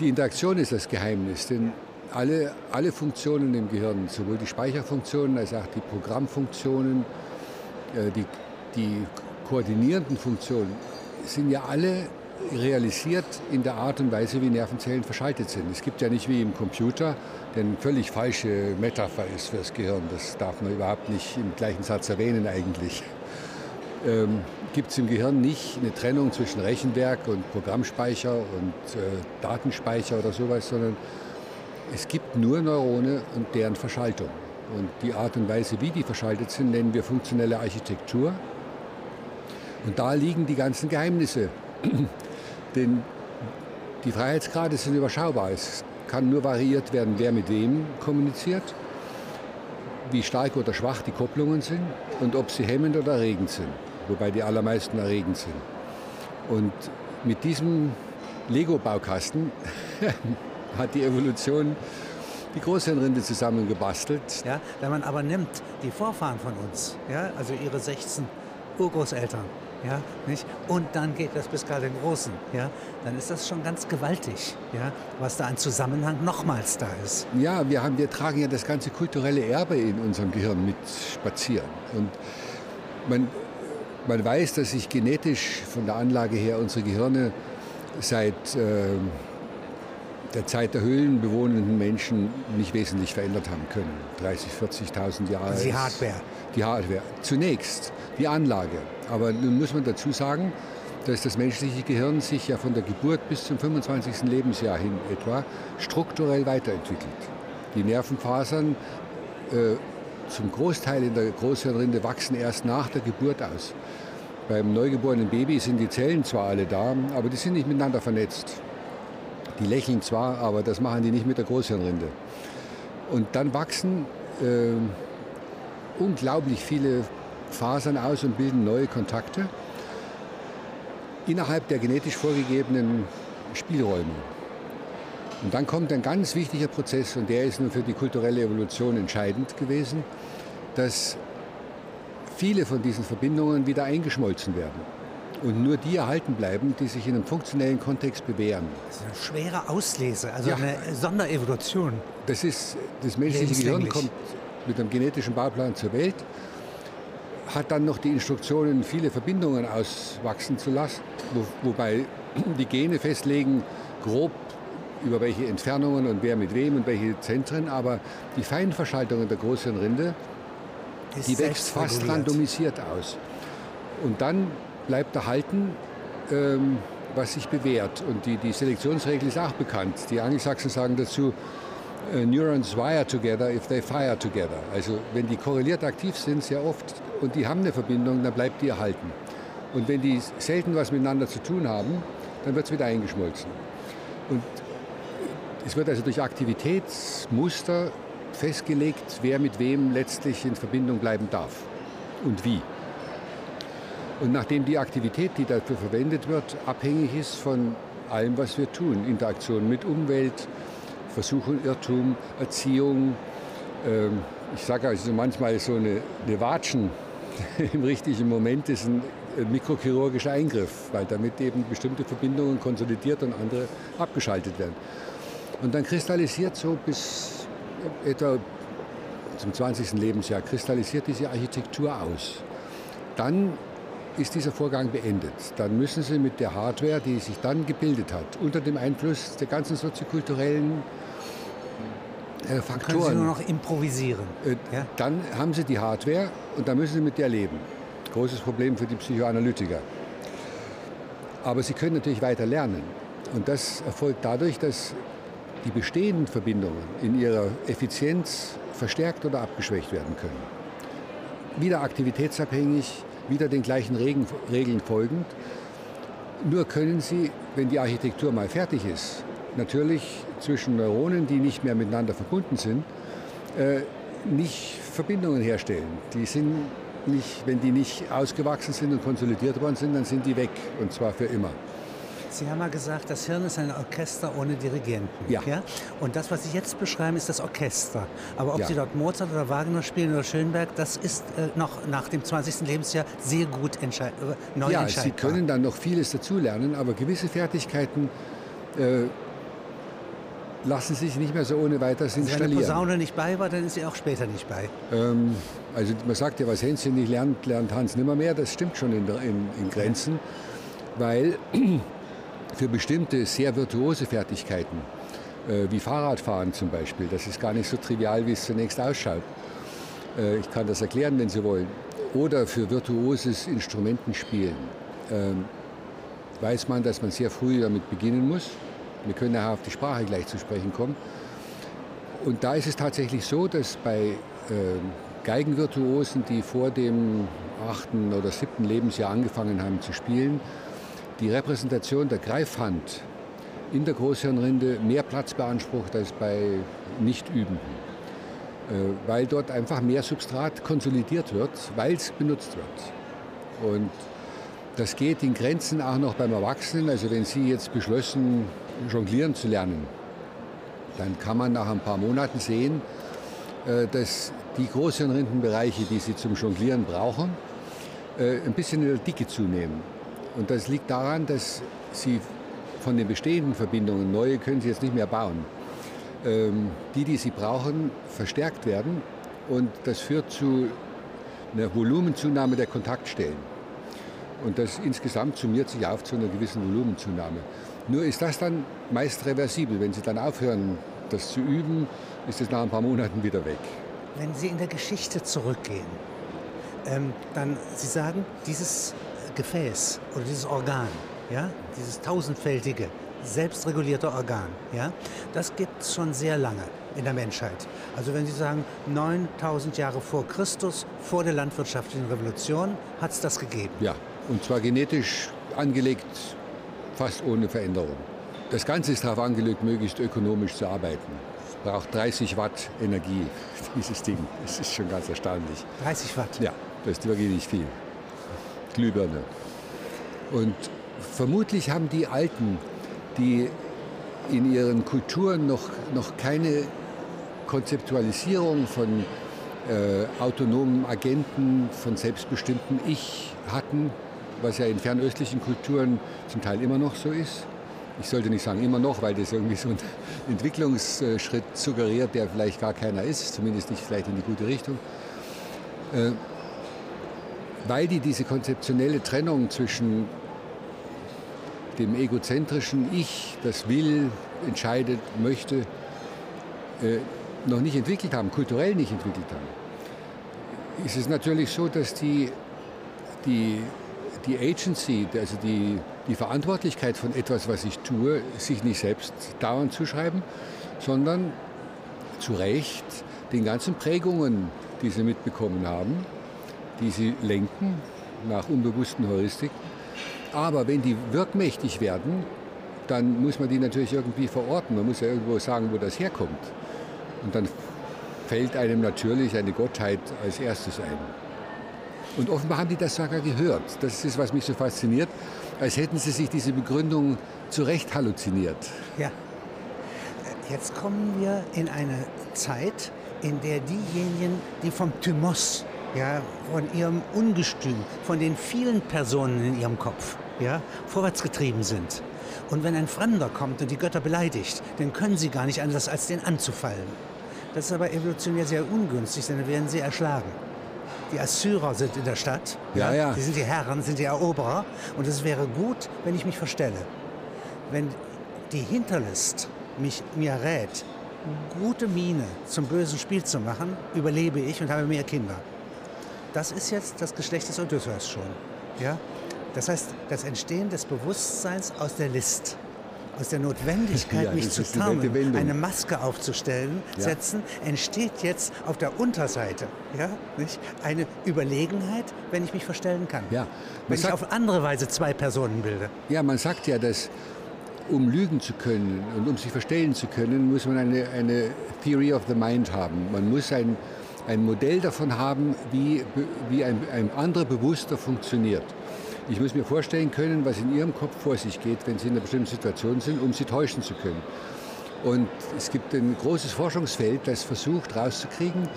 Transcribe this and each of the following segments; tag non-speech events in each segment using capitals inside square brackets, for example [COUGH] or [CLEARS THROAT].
Die Interaktion ist das Geheimnis, denn alle, alle Funktionen im Gehirn, sowohl die Speicherfunktionen als auch die Programmfunktionen, äh, die, die koordinierenden Funktionen, sind ja alle realisiert in der Art und Weise, wie Nervenzellen verschaltet sind. Es gibt ja nicht wie im Computer, eine völlig falsche Metapher ist für das Gehirn. Das darf man überhaupt nicht im gleichen Satz erwähnen eigentlich. Ähm, gibt es im Gehirn nicht eine Trennung zwischen Rechenwerk und Programmspeicher und äh, Datenspeicher oder sowas, sondern es gibt nur Neurone und deren Verschaltung. Und die Art und Weise, wie die verschaltet sind, nennen wir funktionelle Architektur. Und da liegen die ganzen Geheimnisse. [CLEARS THROAT] Denn die Freiheitsgrade sind überschaubar. Es kann nur variiert werden, wer mit wem kommuniziert, wie stark oder schwach die Kopplungen sind und ob sie hemmend oder erregend sind. Wobei die allermeisten erregend sind. Und mit diesem Lego-Baukasten [LAUGHS] hat die Evolution die Großhirnrinde zusammengebastelt. Ja, wenn man aber nimmt, die Vorfahren von uns, ja, also ihre 16 Urgroßeltern, ja, nicht? Und dann geht das bis Karl den Großen, ja, dann ist das schon ganz gewaltig, ja, was da an Zusammenhang nochmals da ist. Ja, wir, haben, wir tragen ja das ganze kulturelle Erbe in unserem Gehirn mit spazieren. Und man, man weiß, dass sich genetisch von der Anlage her unsere Gehirne seit äh, der Zeit der höhlenbewohnenden Menschen nicht wesentlich verändert haben können. 30, 40.000 Jahre. Also die Hardware. Die Hardware. Zunächst die Anlage. Aber nun muss man dazu sagen, dass das menschliche Gehirn sich ja von der Geburt bis zum 25. Lebensjahr hin etwa strukturell weiterentwickelt. Die Nervenfasern äh, zum Großteil in der Großhirnrinde wachsen erst nach der Geburt aus. Beim neugeborenen Baby sind die Zellen zwar alle da, aber die sind nicht miteinander vernetzt. Die lächeln zwar, aber das machen die nicht mit der Großhirnrinde. Und dann wachsen äh, unglaublich viele Fasern aus und bilden neue Kontakte innerhalb der genetisch vorgegebenen Spielräume. Und dann kommt ein ganz wichtiger Prozess, und der ist nun für die kulturelle Evolution entscheidend gewesen, dass viele von diesen Verbindungen wieder eingeschmolzen werden und nur die erhalten bleiben, die sich in einem funktionellen Kontext bewähren. Das ist eine schwere Auslese, also ja. eine Sonderevolution. Das ist, das menschliche Gehirn kommt mit einem genetischen Bauplan zur Welt, hat dann noch die Instruktionen, viele Verbindungen auswachsen zu lassen, wo, wobei die Gene festlegen, grob über welche Entfernungen und wer mit wem und welche Zentren, aber die Feinverschaltung der Großhirnrinde, die wächst fast randomisiert aus. Und dann bleibt erhalten, ähm, was sich bewährt. Und die, die Selektionsregel ist auch bekannt. Die Angelsachsen sagen dazu, äh, Neurons wire together if they fire together. Also wenn die korreliert aktiv sind, sehr oft, und die haben eine Verbindung, dann bleibt die erhalten. Und wenn die selten was miteinander zu tun haben, dann wird es wieder eingeschmolzen. Und es wird also durch Aktivitätsmuster festgelegt, wer mit wem letztlich in Verbindung bleiben darf und wie. Und nachdem die Aktivität, die dafür verwendet wird, abhängig ist von allem, was wir tun, Interaktion mit Umwelt, Versuch und Irrtum, Erziehung, ähm, ich sage also manchmal so eine, eine Watschen [LAUGHS] im richtigen Moment ist ein mikrochirurgischer Eingriff, weil damit eben bestimmte Verbindungen konsolidiert und andere abgeschaltet werden. Und dann kristallisiert so bis etwa zum 20. Lebensjahr, kristallisiert diese Architektur aus. Dann ist dieser Vorgang beendet. Dann müssen Sie mit der Hardware, die sich dann gebildet hat, unter dem Einfluss der ganzen soziokulturellen äh, Faktoren. Können Sie nur noch improvisieren. Äh, ja? Dann haben Sie die Hardware und dann müssen Sie mit der leben. Großes Problem für die Psychoanalytiker. Aber Sie können natürlich weiter lernen. Und das erfolgt dadurch, dass die bestehenden Verbindungen in ihrer Effizienz verstärkt oder abgeschwächt werden können. Wieder aktivitätsabhängig, wieder den gleichen Regeln folgend. Nur können sie, wenn die Architektur mal fertig ist, natürlich zwischen Neuronen, die nicht mehr miteinander verbunden sind, äh, nicht Verbindungen herstellen. Die sind nicht, wenn die nicht ausgewachsen sind und konsolidiert worden sind, dann sind die weg und zwar für immer. Sie haben mal gesagt, das Hirn ist ein Orchester ohne Dirigenten. Ja. ja? Und das, was Sie jetzt beschreiben, ist das Orchester. Aber ob ja. Sie dort Mozart oder Wagner spielen oder Schönberg, das ist äh, noch nach dem 20. Lebensjahr sehr gut entscheid äh, neu ja, Sie können dann noch vieles dazulernen, aber gewisse Fertigkeiten äh, lassen sich nicht mehr so ohne weiteres installieren. Wenn die Posaune nicht bei war, dann ist sie auch später nicht bei. Ähm, also man sagt ja, was Hänschen nicht lernt, lernt Hans nimmer mehr. Das stimmt schon in, in, in Grenzen, weil für bestimmte sehr virtuose Fertigkeiten, äh, wie Fahrradfahren zum Beispiel, das ist gar nicht so trivial, wie es zunächst ausschaut. Äh, ich kann das erklären, wenn Sie wollen. Oder für virtuoses Instrumentenspielen ähm, weiß man, dass man sehr früh damit beginnen muss. Wir können nachher auf die Sprache gleich zu sprechen kommen. Und da ist es tatsächlich so, dass bei äh, Geigenvirtuosen, die vor dem achten oder siebten Lebensjahr angefangen haben zu spielen, die Repräsentation der Greifhand in der Großhirnrinde mehr Platz beansprucht als bei Nichtübenden. Äh, weil dort einfach mehr Substrat konsolidiert wird, weil es benutzt wird. Und das geht in Grenzen auch noch beim Erwachsenen. Also wenn Sie jetzt beschlossen, jonglieren zu lernen, dann kann man nach ein paar Monaten sehen, äh, dass die Großhirnrindenbereiche, die Sie zum Jonglieren brauchen, äh, ein bisschen in der Dicke zunehmen. Und das liegt daran, dass Sie von den bestehenden Verbindungen, neue können Sie jetzt nicht mehr bauen, ähm, die, die Sie brauchen, verstärkt werden. Und das führt zu einer Volumenzunahme der Kontaktstellen. Und das insgesamt summiert sich auf zu einer gewissen Volumenzunahme. Nur ist das dann meist reversibel. Wenn Sie dann aufhören, das zu üben, ist es nach ein paar Monaten wieder weg. Wenn Sie in der Geschichte zurückgehen, ähm, dann Sie sagen, dieses Gefäß oder dieses Organ, ja, dieses tausendfältige, selbstregulierte Organ, ja, das gibt es schon sehr lange in der Menschheit. Also wenn Sie sagen, 9000 Jahre vor Christus, vor der landwirtschaftlichen Revolution, hat es das gegeben. Ja, und zwar genetisch angelegt fast ohne Veränderung. Das Ganze ist darauf angelegt, möglichst ökonomisch zu arbeiten. Es braucht 30 Watt Energie, dieses Ding. Das ist schon ganz erstaunlich. 30 Watt? Ja, das ist wirklich nicht viel. Glühbirne. Und vermutlich haben die Alten, die in ihren Kulturen noch, noch keine Konzeptualisierung von äh, autonomen Agenten, von selbstbestimmtem Ich hatten, was ja in fernöstlichen Kulturen zum Teil immer noch so ist. Ich sollte nicht sagen immer noch, weil das irgendwie so ein [LAUGHS] Entwicklungsschritt suggeriert, der vielleicht gar keiner ist, zumindest nicht vielleicht in die gute Richtung. Äh, weil die diese konzeptionelle Trennung zwischen dem egozentrischen Ich, das will, entscheidet, möchte, äh, noch nicht entwickelt haben, kulturell nicht entwickelt haben, ist es natürlich so, dass die, die die Agency, also die, die Verantwortlichkeit von etwas, was ich tue, sich nicht selbst dauernd zuschreiben, sondern zu Recht den ganzen Prägungen, die sie mitbekommen haben, die sie lenken nach unbewussten Heuristiken. Aber wenn die wirkmächtig werden, dann muss man die natürlich irgendwie verorten. Man muss ja irgendwo sagen, wo das herkommt. Und dann fällt einem natürlich eine Gottheit als erstes ein. Und offenbar haben die das sogar gehört. Das ist, was mich so fasziniert, als hätten sie sich diese Begründung zurecht halluziniert. Ja. Jetzt kommen wir in eine Zeit, in der diejenigen, die vom Thymos, ja, von ihrem Ungestüm, von den vielen Personen in ihrem Kopf, ja, vorwärts getrieben sind. Und wenn ein Fremder kommt und die Götter beleidigt, dann können sie gar nicht anders, als den anzufallen. Das ist aber evolutionär sehr ungünstig, denn dann werden sie erschlagen die Assyrer sind in der Stadt. Ja, ja. Die sind die Herren, sind die Eroberer. Und es wäre gut, wenn ich mich verstelle. Wenn die Hinterlist mich, mir rät, gute Miene zum bösen Spiel zu machen, überlebe ich und habe mehr Kinder. Das ist jetzt das Geschlecht des Odysseus schon. Ja? Das heißt, das Entstehen des Bewusstseins aus der List aus der Notwendigkeit, [LAUGHS] ja, mich zu tarnen, eine Maske aufzustellen, ja. setzen, entsteht jetzt auf der Unterseite ja, nicht? eine Überlegenheit, wenn ich mich verstellen kann. Ja. Wenn ich auf andere Weise zwei Personen bilde. Ja, man sagt ja, dass um lügen zu können und um sich verstellen zu können, muss man eine, eine Theory of the Mind haben. Man muss ein, ein Modell davon haben, wie, wie ein, ein anderer Bewusster funktioniert. Ich muss mir vorstellen können, was in Ihrem Kopf vor sich geht, wenn Sie in einer bestimmten Situation sind, um Sie täuschen zu können. Und es gibt ein großes Forschungsfeld, das versucht herauszukriegen,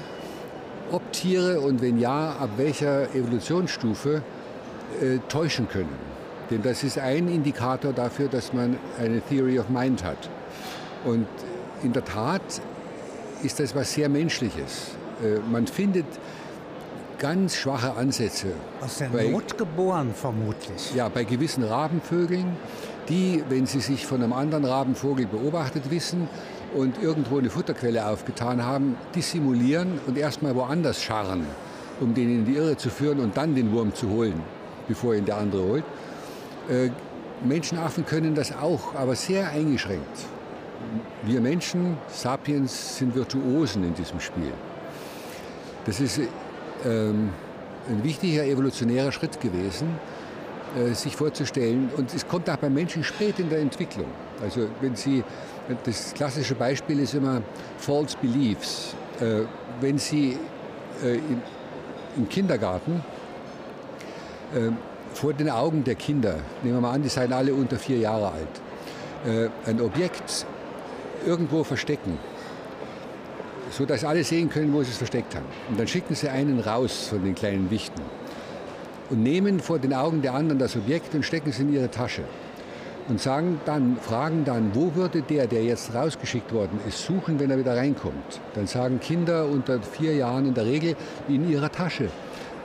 ob Tiere und wenn ja, ab welcher Evolutionsstufe äh, täuschen können. Denn das ist ein Indikator dafür, dass man eine Theory of Mind hat. Und in der Tat ist das was sehr Menschliches. Äh, man findet ganz schwache Ansätze. Aus der bei, Not geboren vermutlich. Ja, bei gewissen Rabenvögeln, die, wenn sie sich von einem anderen Rabenvogel beobachtet wissen und irgendwo eine Futterquelle aufgetan haben, dissimulieren und erstmal woanders scharren, um den in die Irre zu führen und dann den Wurm zu holen, bevor ihn der andere holt. Äh, Menschenaffen können das auch, aber sehr eingeschränkt. Wir Menschen, Sapiens, sind Virtuosen in diesem Spiel. Das ist ähm, ein wichtiger evolutionärer Schritt gewesen, äh, sich vorzustellen. Und es kommt auch bei Menschen spät in der Entwicklung. Also wenn Sie, das klassische Beispiel ist immer False Beliefs. Äh, wenn Sie äh, im, im Kindergarten äh, vor den Augen der Kinder, nehmen wir mal an, die seien alle unter vier Jahre alt, äh, ein Objekt irgendwo verstecken, so dass alle sehen können, wo sie es versteckt haben. Und dann schicken sie einen raus von den kleinen Wichten und nehmen vor den Augen der anderen das Objekt und stecken es in ihre Tasche und sagen dann, fragen dann, wo würde der, der jetzt rausgeschickt worden ist, suchen, wenn er wieder reinkommt. Dann sagen Kinder unter vier Jahren in der Regel in ihrer Tasche.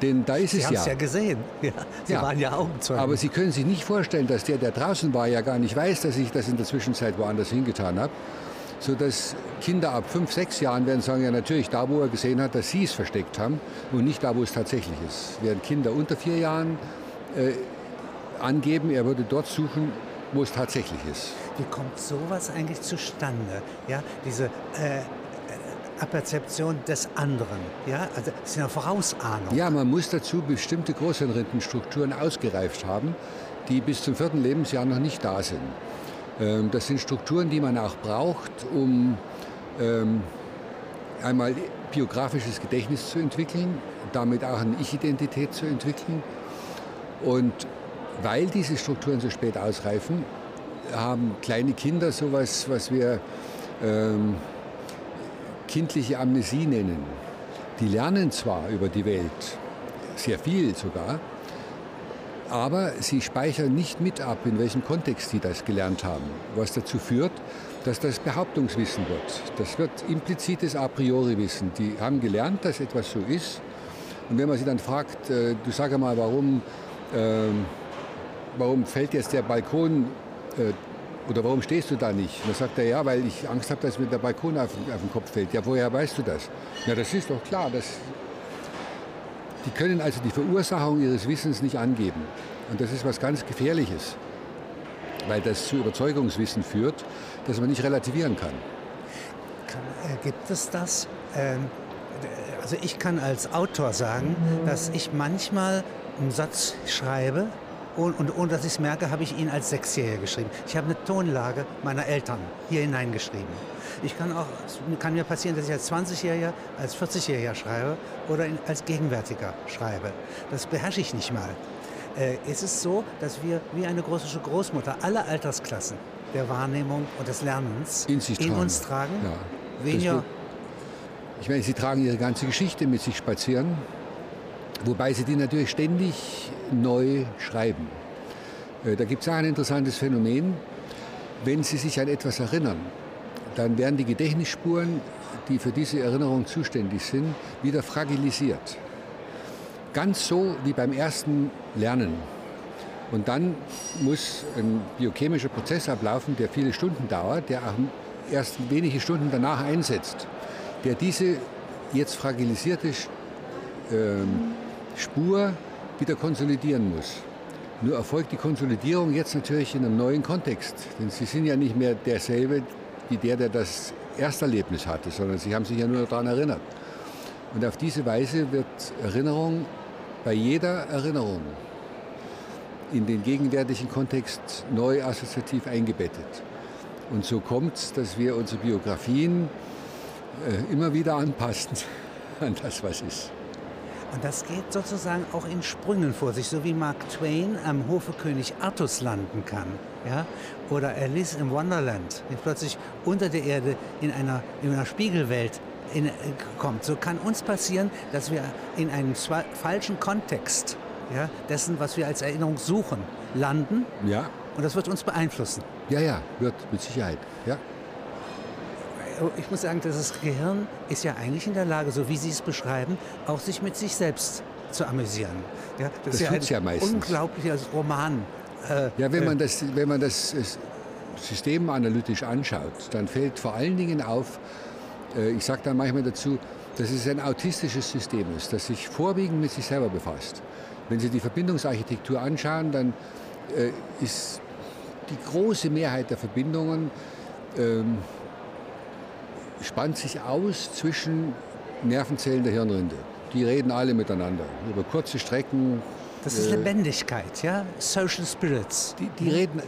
Denn da ist Sie es ja. Sie haben es ja gesehen. [LAUGHS] Ja, Sie ja. waren ja Augenzeugen. Aber Sie können sich nicht vorstellen, dass der, der draußen war, ja gar nicht weiß, dass ich das in der Zwischenzeit woanders hingetan habe sodass Kinder ab fünf, sechs Jahren werden sagen, ja natürlich da, wo er gesehen hat, dass sie es versteckt haben und nicht da, wo es tatsächlich ist. Während Kinder unter vier Jahren äh, angeben, er würde dort suchen, wo es tatsächlich ist. Wie kommt sowas eigentlich zustande? Ja, diese äh, Aperzeption des anderen. Ja, also das ist eine Vorausahnung. Ja, man muss dazu bestimmte Großhirnrindenstrukturen ausgereift haben, die bis zum vierten Lebensjahr noch nicht da sind. Ähm, das sind Strukturen, die man auch braucht, um ähm, einmal biografisches Gedächtnis zu entwickeln, damit auch eine Ich-Identität zu entwickeln. Und weil diese Strukturen so spät ausreifen, haben kleine Kinder sowas, was wir ähm, kindliche Amnesie nennen. Die lernen zwar über die Welt, sehr viel sogar, aber sie speichern nicht mit ab, in welchem Kontext sie das gelernt haben, was dazu führt, dass das Behauptungswissen wird. Das wird implizites A priori Wissen. Die haben gelernt, dass etwas so ist. Und wenn man sie dann fragt, äh, du sag mal, warum, äh, warum fällt jetzt der Balkon äh, oder warum stehst du da nicht? Dann sagt er, ja, weil ich Angst habe, dass mir der Balkon auf, auf den Kopf fällt. Ja, woher weißt du das? Ja, das ist doch klar, das die können also die Verursachung ihres Wissens nicht angeben. Und das ist was ganz Gefährliches, weil das zu Überzeugungswissen führt, das man nicht relativieren kann. Äh, gibt es das? Ähm, also ich kann als Autor sagen, dass ich manchmal einen Satz schreibe und, und ohne dass ich es merke, habe ich ihn als Sechsjähriger geschrieben. Ich habe eine Tonlage meiner Eltern hier hineingeschrieben. Ich kann auch, es kann mir passieren, dass ich als 20-Jähriger, als 40-Jähriger schreibe oder in, als Gegenwärtiger schreibe. Das beherrsche ich nicht mal. Äh, es ist so, dass wir wie eine große Großmutter alle Altersklassen der Wahrnehmung und des Lernens in, in uns tragen. Ja. Weniger ich meine, sie tragen ihre ganze Geschichte mit sich spazieren, wobei sie die natürlich ständig neu schreiben. Äh, da gibt es auch ein interessantes Phänomen. Wenn Sie sich an etwas erinnern, dann werden die Gedächtnisspuren, die für diese Erinnerung zuständig sind, wieder fragilisiert. Ganz so wie beim ersten Lernen. Und dann muss ein biochemischer Prozess ablaufen, der viele Stunden dauert, der auch erst wenige Stunden danach einsetzt, der diese jetzt fragilisierte ähm, Spur wieder konsolidieren muss. Nur erfolgt die Konsolidierung jetzt natürlich in einem neuen Kontext. Denn Sie sind ja nicht mehr derselbe wie der, der das Ersterlebnis hatte, sondern Sie haben sich ja nur daran erinnert. Und auf diese Weise wird Erinnerung bei jeder Erinnerung in den gegenwärtigen Kontext neu assoziativ eingebettet. Und so kommt es, dass wir unsere Biografien äh, immer wieder anpassen [LAUGHS] an das, was ist. Und das geht sozusagen auch in Sprüngen vor sich, so wie Mark Twain am Hofe König Artus landen kann. Ja? Oder Alice im Wonderland, die plötzlich unter der Erde in einer, in einer Spiegelwelt in, äh, kommt. So kann uns passieren, dass wir in einem falschen Kontext ja, dessen, was wir als Erinnerung suchen, landen. Ja. Und das wird uns beeinflussen. Ja, ja, wird mit Sicherheit. Ja. Ich muss sagen, das Gehirn ist ja eigentlich in der Lage, so wie Sie es beschreiben, auch sich mit sich selbst zu amüsieren. Ja, das, das ist ja ein ja meistens. unglaublicher Roman. Äh, ja, wenn man, das, wenn man das System analytisch anschaut, dann fällt vor allen Dingen auf, äh, ich sage dann manchmal dazu, dass es ein autistisches System ist, das sich vorwiegend mit sich selber befasst. Wenn Sie die Verbindungsarchitektur anschauen, dann äh, ist die große Mehrheit der Verbindungen ähm, spannt sich aus zwischen Nervenzellen der Hirnrinde. Die reden alle miteinander über kurze Strecken. Das ist äh, Lebendigkeit, ja? Social Spirits. Die, die, reden,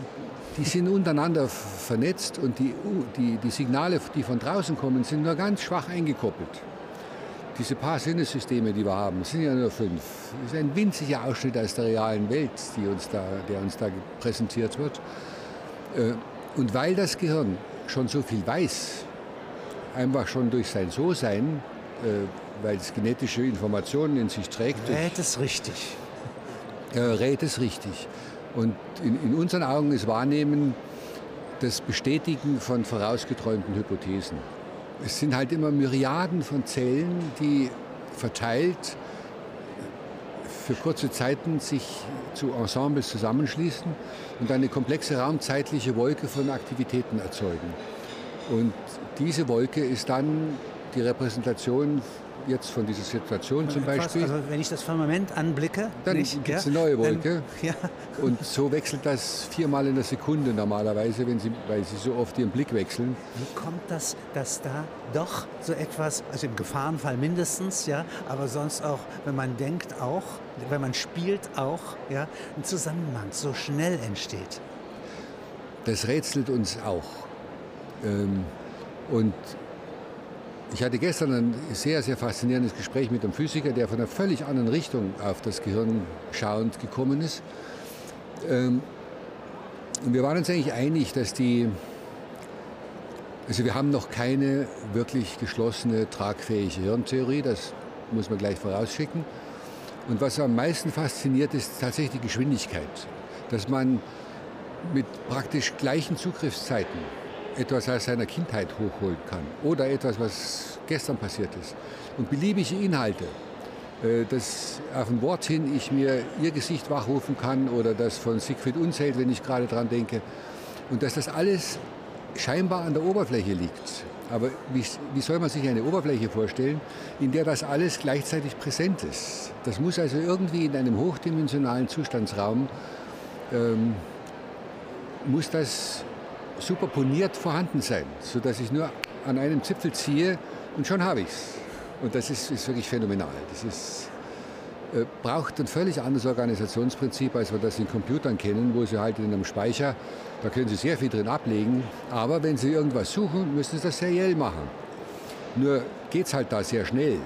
die sind untereinander vernetzt und die, die, die Signale, die von draußen kommen, sind nur ganz schwach eingekoppelt. Diese paar Sinnessysteme, die wir haben, sind ja nur fünf. Das ist ein winziger Ausschnitt aus der realen Welt, die uns da, der uns da präsentiert wird. Äh, und weil das Gehirn schon so viel weiß, einfach schon durch sein So-Sein, äh, weil es genetische Informationen in sich trägt. Rät es richtig. Äh, rät es richtig. Und in, in unseren Augen ist Wahrnehmen das Bestätigen von vorausgeträumten Hypothesen. Es sind halt immer Myriaden von Zellen, die verteilt für kurze Zeiten sich zu Ensembles zusammenschließen und eine komplexe raumzeitliche Wolke von Aktivitäten erzeugen. Und diese Wolke ist dann die Repräsentation jetzt von dieser Situation zum etwas, Beispiel. Also wenn ich das Firmament anblicke, dann gibt es eine neue Wolke. Dann, [LAUGHS] ja. Und so wechselt das viermal in der Sekunde normalerweise, wenn Sie, weil Sie so oft Ihren Blick wechseln. Wie kommt das, dass da doch so etwas, also im Gefahrenfall mindestens, ja, aber sonst auch, wenn man denkt auch, wenn man spielt auch, ja, ein Zusammenhang so schnell entsteht? Das rätselt uns auch. Ähm, und ich hatte gestern ein sehr, sehr faszinierendes Gespräch mit einem Physiker, der von einer völlig anderen Richtung auf das Gehirn schauend gekommen ist. Ähm, und wir waren uns eigentlich einig, dass die, also wir haben noch keine wirklich geschlossene, tragfähige Hirntheorie, das muss man gleich vorausschicken. Und was am meisten fasziniert, ist tatsächlich die Geschwindigkeit, dass man mit praktisch gleichen Zugriffszeiten etwas aus seiner Kindheit hochholen kann oder etwas, was gestern passiert ist. Und beliebige Inhalte, äh, dass auf ein Wort hin ich mir ihr Gesicht wachrufen kann oder das von Siegfried Unzelt, wenn ich gerade dran denke. Und dass das alles scheinbar an der Oberfläche liegt. Aber wie, wie, soll man sich eine Oberfläche vorstellen, in der das alles gleichzeitig präsent ist? Das muss also irgendwie in einem hochdimensionalen Zustandsraum, ähm, muss das superponiert vorhanden sein, sodass ich nur an einem Zipfel ziehe und schon habe ich es. Und das ist, ist, wirklich phänomenal. Das ist, äh, braucht ein völlig anderes Organisationsprinzip, als wir das in Computern kennen, wo Sie halt in einem Speicher, da können Sie sehr viel drin ablegen, aber wenn Sie irgendwas suchen, müssen Sie das seriell machen. Nur geht es halt da sehr schnell,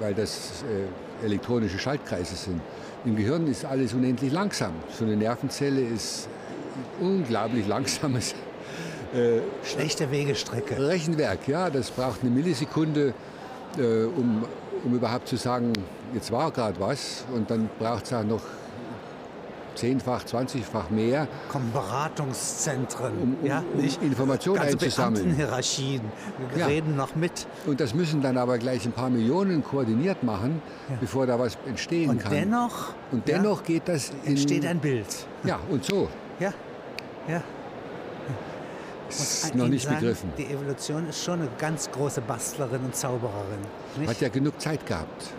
weil das äh, elektronische Schaltkreise sind. Im Gehirn ist alles unendlich langsam. So eine Nervenzelle ist unglaublich langsames äh, Schlechte Wegestrecke. Rechenwerk, ja, das braucht eine Millisekunde, äh, um, um überhaupt zu sagen, jetzt war gerade was und dann braucht es auch noch zehnfach, zwanzigfach mehr. Kommen Beratungszentren, um, um, ja, um? Informationen also einzusammeln. Hierarchien, wir ja. reden noch mit. Und das müssen dann aber gleich ein paar Millionen koordiniert machen, ja. bevor da was entstehen und kann. Dennoch, und dennoch ja, geht das in, entsteht ein Bild. Ja, und so. Ja, ja. Ist noch nicht sagen, begriffen. Die Evolution ist schon eine ganz große Bastlerin und Zaubererin. Nicht? Hat ja genug Zeit gehabt.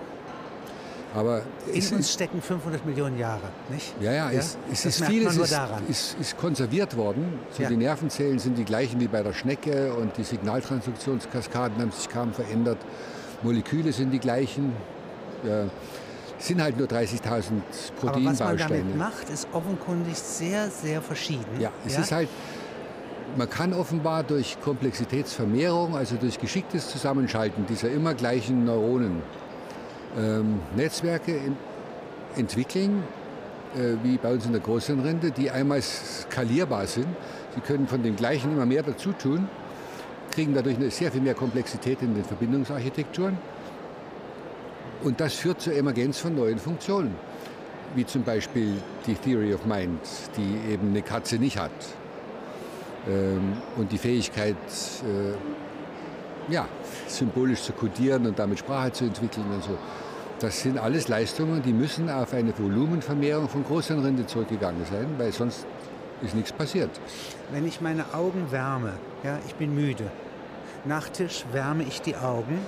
Aber in uns stecken 500 Millionen Jahre, nicht? Ja, ja, ja? es, es ist vieles ist, ist, ist, konserviert worden. So ja. Die Nervenzellen sind die gleichen wie bei der Schnecke und die Signaltransduktionskaskaden haben sich kaum verändert. Moleküle sind die gleichen. Ja sind halt nur 30.000 Proteinbausteine. Aber was man damit macht, ist offenkundig sehr, sehr verschieden. Ja, es ja? ist halt, man kann offenbar durch Komplexitätsvermehrung, also durch geschicktes Zusammenschalten dieser immer gleichen Neuronen, ähm, Netzwerke entwickeln, äh, wie bei uns in der Großhirnrinde, die einmal skalierbar sind. Sie können von den gleichen immer mehr dazu tun, kriegen dadurch eine sehr viel mehr Komplexität in den Verbindungsarchitekturen und das führt zur Emergenz von neuen Funktionen, wie zum Beispiel die Theory of Mind, die eben eine Katze nicht hat. Ähm, und die Fähigkeit, äh, ja, symbolisch zu kodieren und damit Sprache zu entwickeln und so. Das sind alles Leistungen, die müssen auf eine Volumenvermehrung von Großhirnrinde zurückgegangen sein, weil sonst ist nichts passiert. Wenn ich meine Augen wärme, ja, ich bin müde, nach Tisch wärme ich die Augen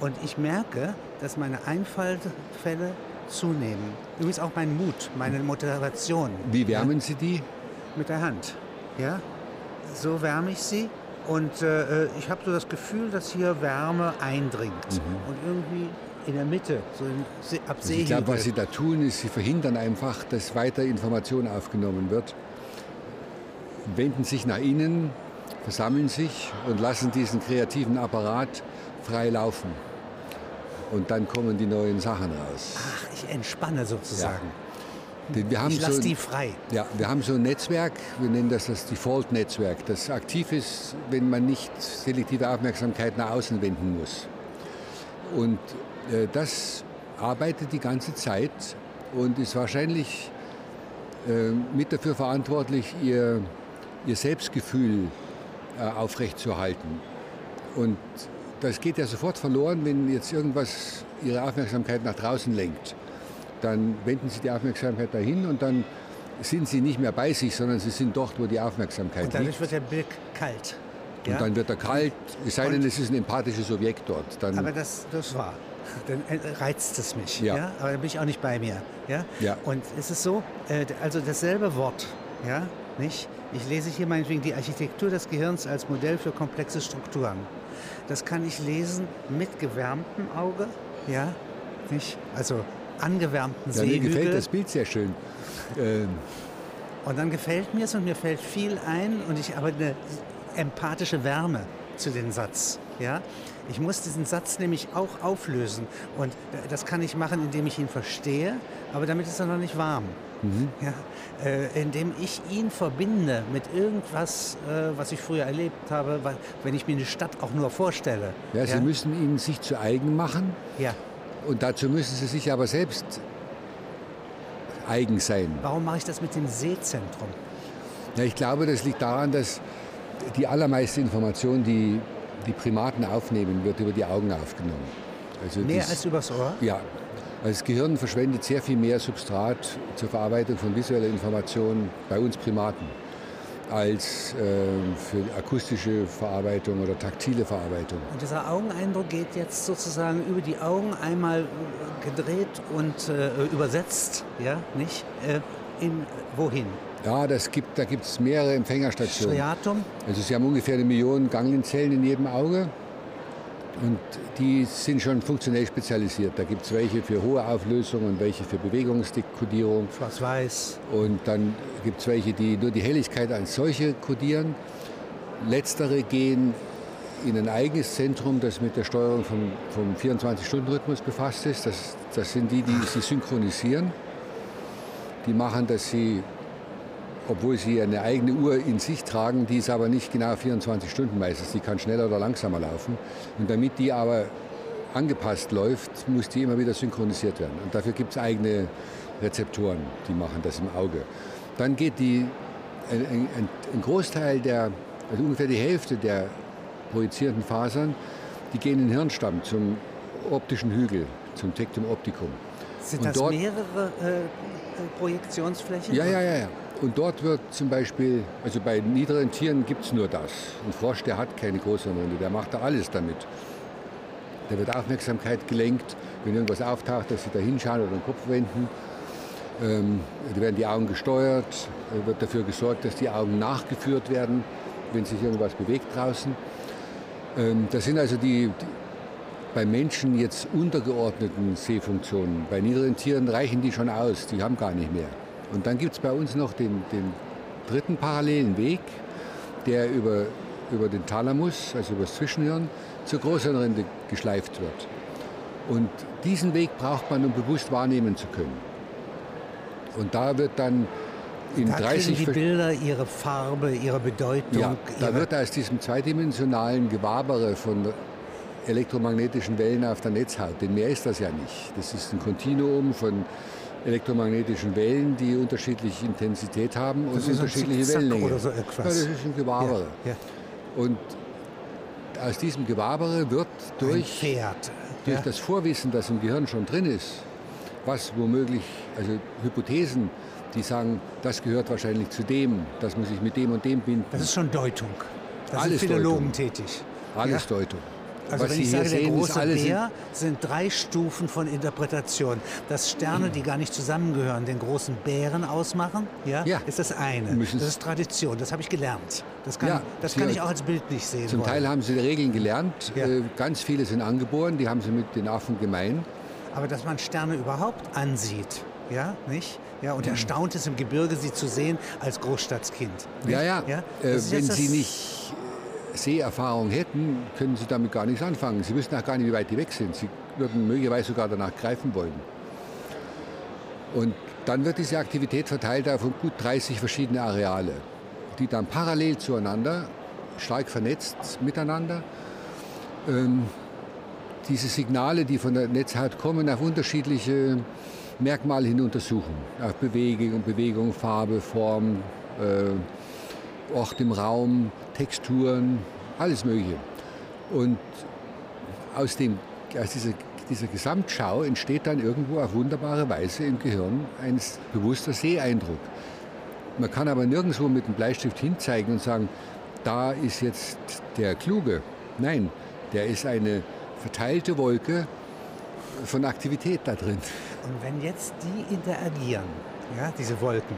und ich merke, dass meine Einfallfälle zunehmen. Übrigens auch mein Mut, meine Motivation. Wie wärmen? Sie die? Mit der Hand. Ja, so wärme ich sie und äh, äh ich habe so das Gefühl, dass hier Wärme eindringt mhm. und irgendwie in der Mitte, so in, ab also Ich glaube, was Sie da tun, ist, Sie verhindern einfach, dass weiter Information aufgenommen wird, wenden sich nach innen, versammeln sich und lassen diesen kreativen Apparat frei laufen. Und dann kommen die neuen Sachen raus. Ach, ich entspanne sozusagen. Ja. Wir haben ich lasse so, die frei. Ja, wir haben so ein Netzwerk, wir nennen das das Default-Netzwerk, das aktiv ist, wenn man nicht selektive Aufmerksamkeit nach außen wenden muss. Und äh, das arbeitet die ganze Zeit und ist wahrscheinlich äh, mit dafür verantwortlich, ihr, ihr Selbstgefühl äh, aufrechtzuerhalten. Und das geht ja sofort verloren, wenn jetzt irgendwas Ihre Aufmerksamkeit nach draußen lenkt. Dann wenden Sie die Aufmerksamkeit dahin und dann sind Sie nicht mehr bei sich, sondern Sie sind dort, wo die Aufmerksamkeit liegt. Und dadurch liegt. wird der Blick kalt. Und ja? dann wird er kalt, es sei denn, es ist ein empathisches Objekt dort. Dann aber das, das war. Dann reizt es mich. Ja. ja. Aber dann bin ich auch nicht bei mir. Ja? ja. Und es ist so, äh, also dasselbe Wort, ja, nicht? Ich lese hier meinetwegen die Architektur des Gehirns als Modell für komplexe Strukturen. Das kann ich lesen mit gewärmtem Auge, ja, nicht? Also angewärmten ja, Seehügel. Mir gefällt das Bild sehr schön. Ähm. Und dann gefällt mir es und mir fällt viel ein und ich habe eine empathische Wärme zu dem Satz. Ja? Ich muss diesen Satz nämlich auch auflösen und das kann ich machen, indem ich ihn verstehe, aber damit ist er noch nicht warm. Mhm. Ja? Äh, indem ich ihn verbinde mit irgendwas, äh, was ich früher erlebt habe, weil, wenn ich mir eine Stadt auch nur vorstelle. Ja, ja? Sie müssen ihn sich zu eigen machen. Ja. Und dazu müssen Sie sich aber selbst eigen sein. Warum mache ich das mit dem Seezentrum? Ja, ich glaube, das liegt daran, dass die allermeiste Information, die die Primaten aufnehmen, wird über die Augen aufgenommen. Also Mehr das, als übers Ohr? Ja, das Gehirn verschwendet sehr viel mehr Substrat zur Verarbeitung von visueller Information bei uns Primaten als äh, für akustische Verarbeitung oder taktile Verarbeitung. Und dieser Augeneindruck geht jetzt sozusagen über die Augen einmal gedreht und äh, übersetzt, ja, nicht? Äh, in wohin? Ja, das gibt, da gibt es mehrere Empfängerstationen. Striatum? Also Sie haben ungefähr eine Million Ganglienzellen in jedem Auge. Und die sind schon funktionell spezialisiert. Da gibt es welche für hohe Auflösung und welche für Bewegungskodierung. Schwarz-Weiß. Und dann gibt es welche, die nur die Helligkeit als solche kodieren. Letztere gehen in ein eigenes Zentrum, das mit der Steuerung vom, vom 24-Stunden-Rhythmus befasst ist. Das, das sind die, die sie synchronisieren. Die machen, dass sie obwohl sie eine eigene Uhr in sich tragen, die ist aber nicht genau 24 Stunden meistens, die kann schneller oder langsamer laufen. Und damit die aber angepasst läuft, muss die immer wieder synchronisiert werden. Und dafür gibt es eigene Rezeptoren, die machen das im Auge. Dann geht die, ein, ein, ein Großteil der, also ungefähr die Hälfte der projizierenden Fasern, die gehen in den Hirnstamm zum optischen Hügel, zum Tectum opticum. Sind Und das mehrere äh, Projektionsflächen? Ja, ja, ja, ja. Und dort wird zum Beispiel, also bei niederen Tieren gibt es nur das. Ein Frosch, der hat keine Großhirnrinde, der macht da alles damit. Da wird Aufmerksamkeit gelenkt, wenn irgendwas auftaucht, dass sie da hinschauen oder den Kopf wenden. Ähm, da werden die Augen gesteuert, äh, wird dafür gesorgt, dass die Augen nachgeführt werden, wenn sich irgendwas bewegt draußen. Ähm, das sind also die, die bei Menschen jetzt untergeordneten Sehfunktionen. Bei niederen Tieren reichen die schon aus, die haben gar nicht mehr. Und dann gibt es bei uns noch den, den dritten parallelen Weg, der über, über den Thalamus, also über das Zwischenhirn, zur Großhirnrinde geschleift wird. Und diesen Weg braucht man, um bewusst wahrnehmen zu können. Und da wird dann in da 30 die Bilder ihre Farbe, ihre Bedeutung. Ja, da wird aus diesem zweidimensionalen Gewabere von elektromagnetischen Wellen auf der Netzhaut, denn mehr ist das ja nicht. Das ist ein Kontinuum von elektromagnetischen Wellen, die unterschiedliche Intensität haben und unterschiedliche Wellenlänge. Oder so ja, das ist ein Gewabere. Ja, ja. Und aus diesem Gewabere wird durch, durch das Vorwissen, das im Gehirn schon drin ist, was womöglich, also Hypothesen, die sagen, das gehört wahrscheinlich zu dem, das muss ich mit dem und dem binden. Das ist schon Deutung. Da Alles sind Philologen Deutung. tätig. Alles? Deutung. Also Was wenn Sie ich sage, der große Bär sind drei Stufen von Interpretation. Dass Sterne, die gar nicht zusammengehören, den großen Bären ausmachen, ja, ja. ist das eine. Das ist Tradition, das habe ich gelernt. Das kann, ja, das kann ich auch als Bild nicht sehen. Zum wollen. Teil haben Sie die Regeln gelernt, ja. Äh, ganz viele sind angeboren, die haben Sie mit den Affen gemein. Aber dass man Sterne überhaupt ansieht, ja, nicht? Ja, und erstaunt ist im Gebirge, sie zu sehen als Großstadtskind. Nicht? Ja, ja. ja? Äh, wenn Sie nicht Seherfahrung hätten, können Sie damit gar nichts anfangen. Sie wissen auch gar nicht, wie weit die weg sind. Sie würden möglicherweise sogar danach greifen wollen. Und dann wird diese Aktivität verteilt auf gut 30 verschiedene Areale, die dann parallel zueinander, stark vernetzt miteinander, ähm, diese Signale, die von der Netzhaut kommen, auf unterschiedliche Merkmale hin untersuchen. Auf Bewegung, Bewegung, Farbe, Form, äh, Ort im Raum, Texturen, alles Mögliche. Und aus, dem, aus dieser, dieser Gesamtschau entsteht dann irgendwo auf wunderbare Weise im Gehirn ein bewusster Seeeindruck. Man kann aber nirgendwo mit dem Bleistift hinzeigen und sagen, da ist jetzt der Kluge. Nein, der ist eine verteilte Wolke von Aktivität da drin. Und wenn jetzt die interagieren, ja, diese Wolken,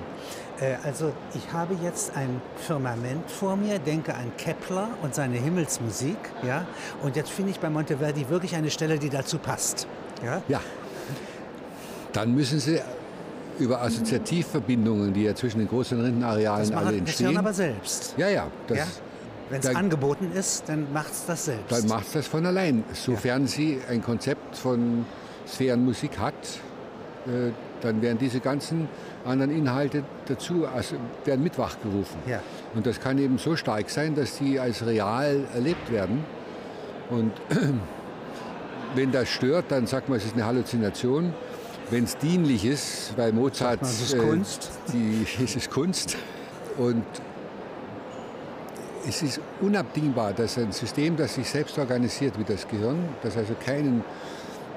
äh, also ich habe jetzt ein Firmament vor mir, denke an Kepler und seine Himmelsmusik, ja, und jetzt finde ich bei Monteverdi wirklich eine Stelle, die dazu passt. Ja. ja. Dann müssen Sie über Assoziativverbindungen, die ja zwischen den großen Rindenarealen alle entstehen. Das aber selbst. Ja, ja. ja? Wenn es angeboten ist, dann macht es das selbst. Dann macht es das von allein. Sofern ja. Sie ein Konzept von Sphärenmusik hat, äh, dann werden diese ganzen anderen Inhalte dazu, also werden mit wachgerufen. Ja. Und das kann eben so stark sein, dass sie als real erlebt werden. Und [CLEARS THROAT] wenn das stört, dann sagt man, es ist eine Halluzination. Wenn es dienlich ist, weil Mozart... Man, es ist äh, Kunst. Die, [LAUGHS] es ist Kunst. Und es ist unabdingbar, dass ein System, das sich selbst organisiert wie das Gehirn, das also keinen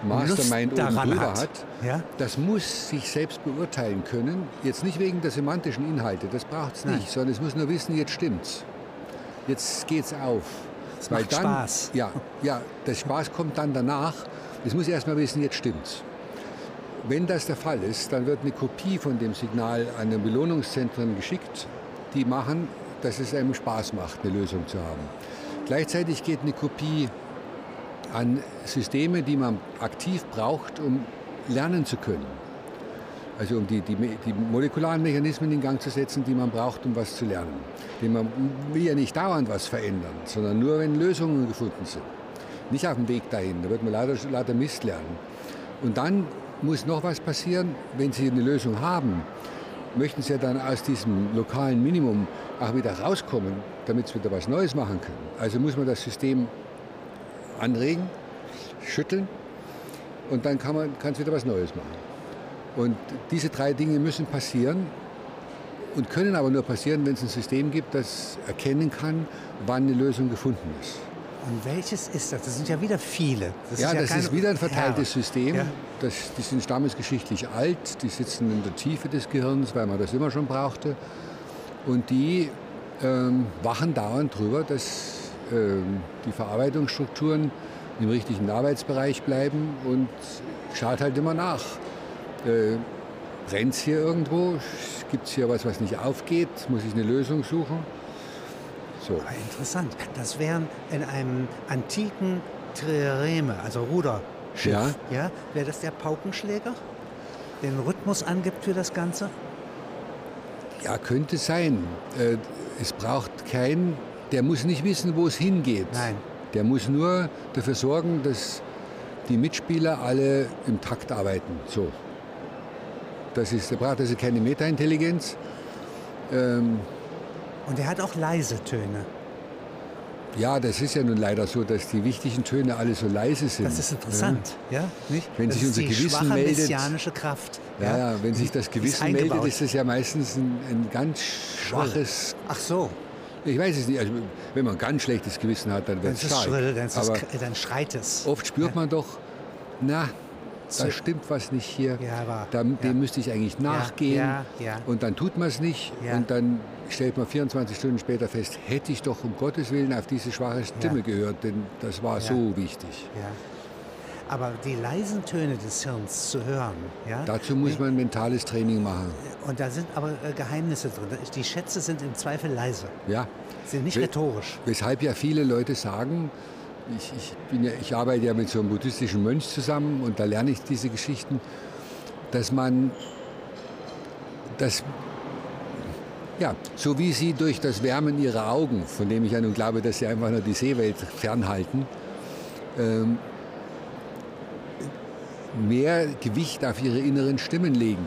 Mastermind oben drüber hat, hat ja? das muss sich selbst beurteilen können. Jetzt nicht wegen der semantischen Inhalte, das braucht es nicht, sondern es muss nur wissen, jetzt stimmt's. Jetzt geht's auf. Es macht dann, Spaß. Ja, ja, der Spaß kommt dann danach. Es muss erst mal wissen, jetzt stimmt's. Wenn das der Fall ist, dann wird eine Kopie von dem Signal an den Belohnungszentren geschickt, die machen, dass es einem Spaß macht, eine Lösung zu haben. Gleichzeitig geht eine Kopie an Systeme, die man aktiv braucht, um lernen zu können. Also um die, die, die, molekularen Mechanismen in Gang zu setzen, die man braucht, um was zu lernen. Denn man will ja nicht dauernd was verändern, sondern nur, wenn Lösungen gefunden sind. Nicht auf dem Weg dahin, da wird man leider, leider Mist lernen. Und dann muss noch was passieren, wenn Sie eine Lösung haben, möchten Sie ja dann aus diesem lokalen Minimum auch wieder rauskommen, damit Sie wieder was Neues machen können. Also muss man das System anregen, schütteln und dann kann man kann es wieder was Neues machen. Und diese drei Dinge müssen passieren und können aber nur passieren, wenn es ein System gibt, das erkennen kann, wann eine Lösung gefunden ist. Und welches ist das? Das sind ja wieder viele. Das ja, ist ja das ist wieder ein verteiltes Herr. System. Ja. Das, die sind stammesgeschichtlich alt, die sitzen in der Tiefe des Gehirns, weil man das immer schon brauchte. Und die ähm, wachen dauernd drüber, dass die Verarbeitungsstrukturen im richtigen Arbeitsbereich bleiben und schaut halt immer nach. Äh, Brennt es hier irgendwo? Gibt es hier was, was nicht aufgeht? Muss ich eine Lösung suchen? So. Ah, interessant. Das wären in einem antiken Trireme, also Ruderschiff, ja. ja, wäre das der Paukenschläger, der den Rhythmus angibt für das Ganze? Ja, könnte sein. Äh, es braucht kein der muss nicht wissen, wo es hingeht. Nein. Der muss nur dafür sorgen, dass die Mitspieler alle im Takt arbeiten. So. Das ist, der braucht also keine Metaintelligenz. Ähm, Und er hat auch leise Töne. Ja, das ist ja nun leider so, dass die wichtigen Töne alle so leise sind. Das ist interessant, ja? ja? Nicht? Wenn das sich unser Gewissen meldet. messianische Kraft. Ja, ja, wenn sich das Gewissen meldet, ist es ja meistens ein, ein ganz schwaches. Ach so. Ich weiß es nicht. Also, wenn man ein ganz schlechtes Gewissen hat, dann wird es. Schrill, dann, Aber dann schreit es. Oft spürt ja. man doch, na, da stimmt was nicht hier. Ja, da, dem ja. müsste ich eigentlich nachgehen. Und dann tut man es nicht. Und dann stellt man 24 Stunden später fest, hätte ich doch um Gottes Willen auf diese schwache Stimme gehört, denn das war so wichtig. Aber die leisen Töne des Hirns zu hören. Ja, Dazu muss man mentales Training machen. Und da sind aber äh, Geheimnisse drin. Die Schätze sind im Zweifel leise. Ja. Sind nicht rhetorisch. Weshalb ja viele Leute sagen, ich, ich, ja, ich arbeite ja mit so einem buddhistischen Mönch zusammen und da lerne ich diese Geschichten, dass man das ja, so wie sie durch das Wärmen ihrer Augen, von dem ich ja nun glaube, dass sie einfach nur die Seewelt fernhalten, ähm, mehr Gewicht auf ihre inneren Stimmen legen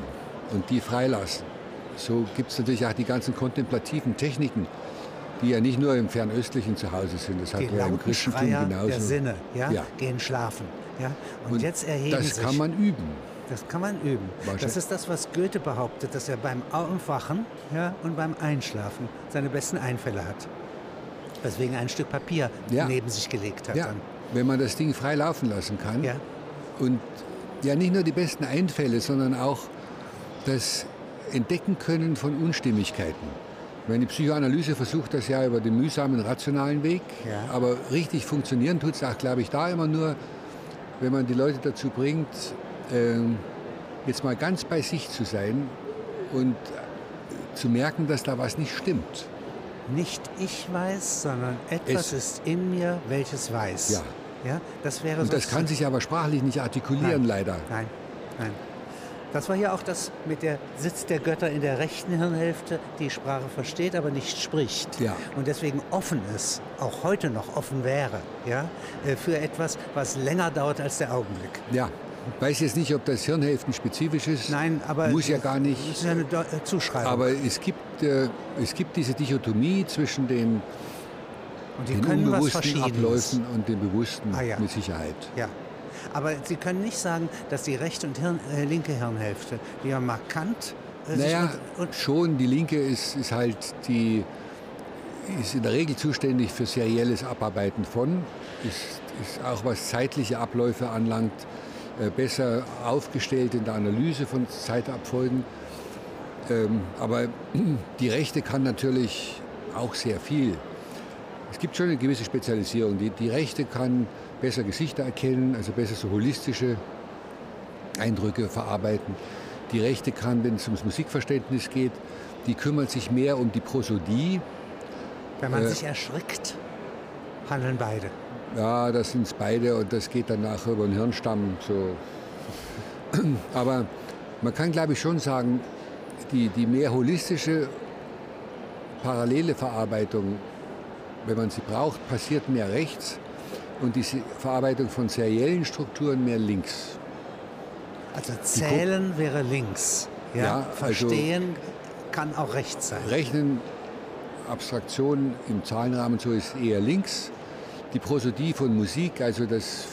und die freilassen. So gibt es natürlich auch die ganzen kontemplativen Techniken, die ja nicht nur im Fernöstlichen zu Hause sind. Das die hat ja im Christentum genauso. Der Sinne, ja? ja? gehen schlafen. Ja? Und, und jetzt erheben das sich. kann man üben. Das kann man üben. Das ist das, was Goethe behauptet, dass er beim Aufwachen ja, und beim Einschlafen seine besten Einfälle hat. Weswegen er ein Stück Papier ja. neben sich gelegt hat. Ja. Dann. Wenn man das Ding frei laufen lassen kann und ja nicht nur die besten Einfälle, sondern auch das Entdecken können von Unstimmigkeiten. Meine Psychoanalyse versucht das ja über den mühsamen, rationalen Weg, ja. aber richtig funktionieren tut es auch, glaube ich, da immer nur, wenn man die Leute dazu bringt, äh, jetzt mal ganz bei sich zu sein und zu merken, dass da was nicht stimmt. Nicht ich weiß, sondern etwas es ist in mir, welches weiß. Ja. Ja, das wäre und das kann sich aber sprachlich nicht artikulieren, nein, leider. Nein, nein. Das war ja auch das mit der Sitz der Götter in der rechten Hirnhälfte, die Sprache versteht, aber nicht spricht. Ja. Und deswegen offen ist, auch heute noch offen wäre, ja, äh, für etwas, was länger dauert als der Augenblick. Ja. Ich weiß jetzt nicht, ob das Hirnhälftenspezifisch ist. Nein, aber muss ja gar nicht. Das ist eine äh, Zuschreibung. Aber es gibt, äh, es gibt diese Dichotomie zwischen den, und die den können unbewussten Abläufen und den bewussten ah, ja. mit Sicherheit. Ja. Aber Sie können nicht sagen, dass die rechte und Hirn, äh, linke Hirnhälfte, die ja markant äh, naja, schon. Die linke ist, ist halt die ist in der Regel zuständig für serielles Abarbeiten von, ist, ist auch was zeitliche Abläufe anlangt, äh, besser aufgestellt in der Analyse von Zeitabfolgen. Ähm, aber [CLEARS THROAT] die Rechte kann natürlich auch sehr viel. Es gibt schon eine gewisse Spezialisierung. Die, die Rechte kann besser Gesichter erkennen, also besser so holistische Eindrücke verarbeiten. Die Rechte kann, wenn es ums Musikverständnis geht, die kümmert sich mehr um die Prosodie. Wenn man äh, sich erschrickt, handeln beide. Ja, das sind es beide und das geht dann nachher über den Hirnstamm. So. [CLEARS THROAT] Aber man kann, glaube ich, schon sagen, die, die mehr holistische, parallele Verarbeitung, wenn man sie braucht, passiert mehr rechts und die Verarbeitung von seriellen Strukturen mehr links. Also zählen wäre links. Ja, ja also Verstehen also kann auch rechts sein. Rechnen, Abstraktion im Zahlenrahmen so ist eher links. Die Prosodie von Musik, also das,